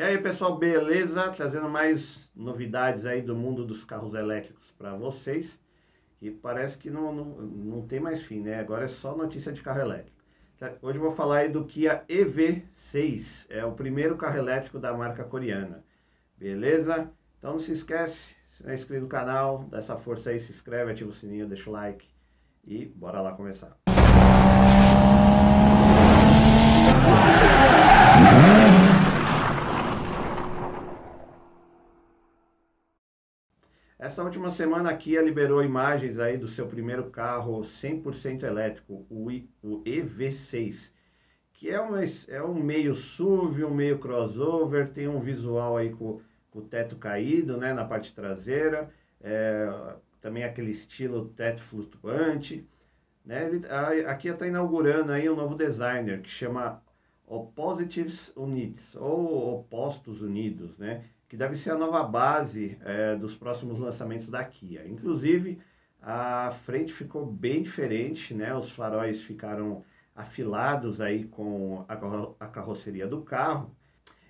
E aí pessoal, beleza? Trazendo mais novidades aí do mundo dos carros elétricos para vocês. E parece que não, não, não tem mais fim, né? Agora é só notícia de carro elétrico. Tá, hoje eu vou falar aí do Kia EV6, é o primeiro carro elétrico da marca coreana. Beleza? Então não se esquece, se não é inscrito no canal, dá essa força aí, se inscreve, ativa o sininho, deixa o like e bora lá começar. Essa última semana a Kia liberou imagens aí do seu primeiro carro 100% elétrico, o, I, o EV6, que é, uma, é um meio SUV, um meio crossover, tem um visual aí com, com o teto caído né, na parte traseira, é, também aquele estilo teto flutuante. Né? Ele, a, a Kia está inaugurando aí um novo designer que chama Oppositives Unidos, ou Opostos Unidos, né? Que deve ser a nova base é, dos próximos lançamentos da Kia. Inclusive, a frente ficou bem diferente, né? Os faróis ficaram afilados aí com a, carroceria do carro.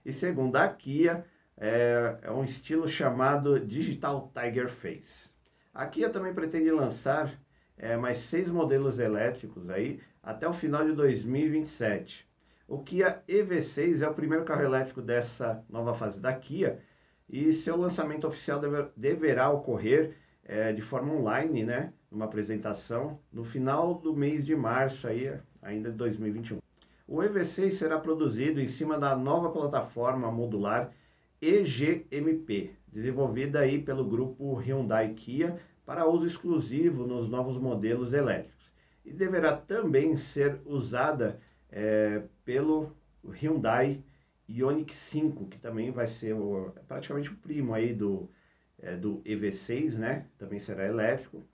E segundo a Kia, é, é, um estilo chamado Digital Tiger Face. A Kia também pretende lançar é, mais seis modelos elétricos aí até o final de 2027. O Kia EV6 é o primeiro carro elétrico dessa nova fase da Kia e seu lançamento oficial deve, deverá ocorrer é, de forma online, né, numa apresentação, no final do mês de março, aí, ainda de 2021. O EV6 será produzido em cima da nova plataforma modular EGMP, desenvolvida aí pelo grupo Hyundai Kia para uso exclusivo nos novos modelos elétricos e deverá também ser usada é, pelo Hyundai Ioniq 5, que também vai ser o, praticamente o primo aí do, é, do EV6, né? Também será elétrico.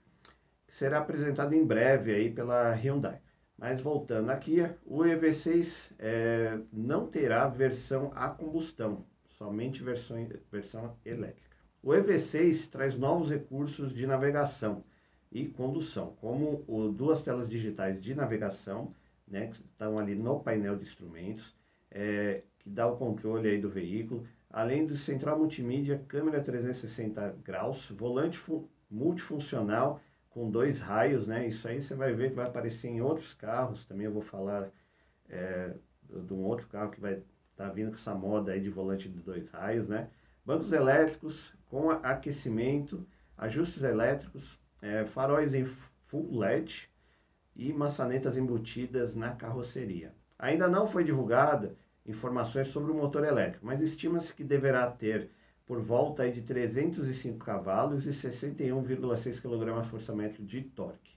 Será apresentado em breve aí pela Hyundai. Mas voltando aqui, o EV6 é, não terá versão a combustão, somente versão, versão elétrica. O EV6 traz novos recursos de navegação e condução, como o, duas telas digitais de navegação, né, que estão ali no painel de instrumentos, é, que dá o controle aí do veículo, além do central multimídia, câmera 360 graus, volante multifuncional com dois raios, né? Isso aí você vai ver que vai aparecer em outros carros, também eu vou falar é, de um outro carro que vai estar tá vindo com essa moda aí de volante de dois raios, né? Bancos elétricos com aquecimento, ajustes elétricos, é, faróis em full LED e maçanetas embutidas na carroceria. Ainda não foi divulgada informações sobre o motor elétrico, mas estima-se que deverá ter por volta de 305 cavalos e 61,6 kgfm de torque,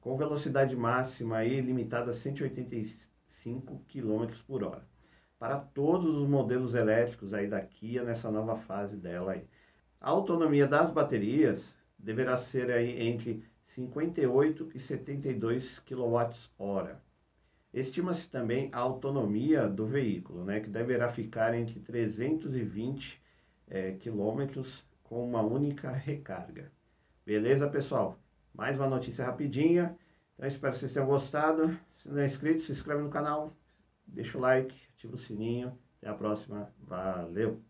com velocidade máxima aí limitada a 185 km por hora, para todos os modelos elétricos aí da Kia nessa nova fase dela aí. A autonomia das baterias deverá ser aí entre 58 e 72 kWh Estima-se também a autonomia do veículo, né, que deverá ficar entre 320 é, quilômetros com uma única recarga. Beleza, pessoal? Mais uma notícia rapidinha. Então, espero que vocês tenham gostado. Se não é inscrito, se inscreve no canal, deixa o like, ativa o sininho. Até a próxima. Valeu!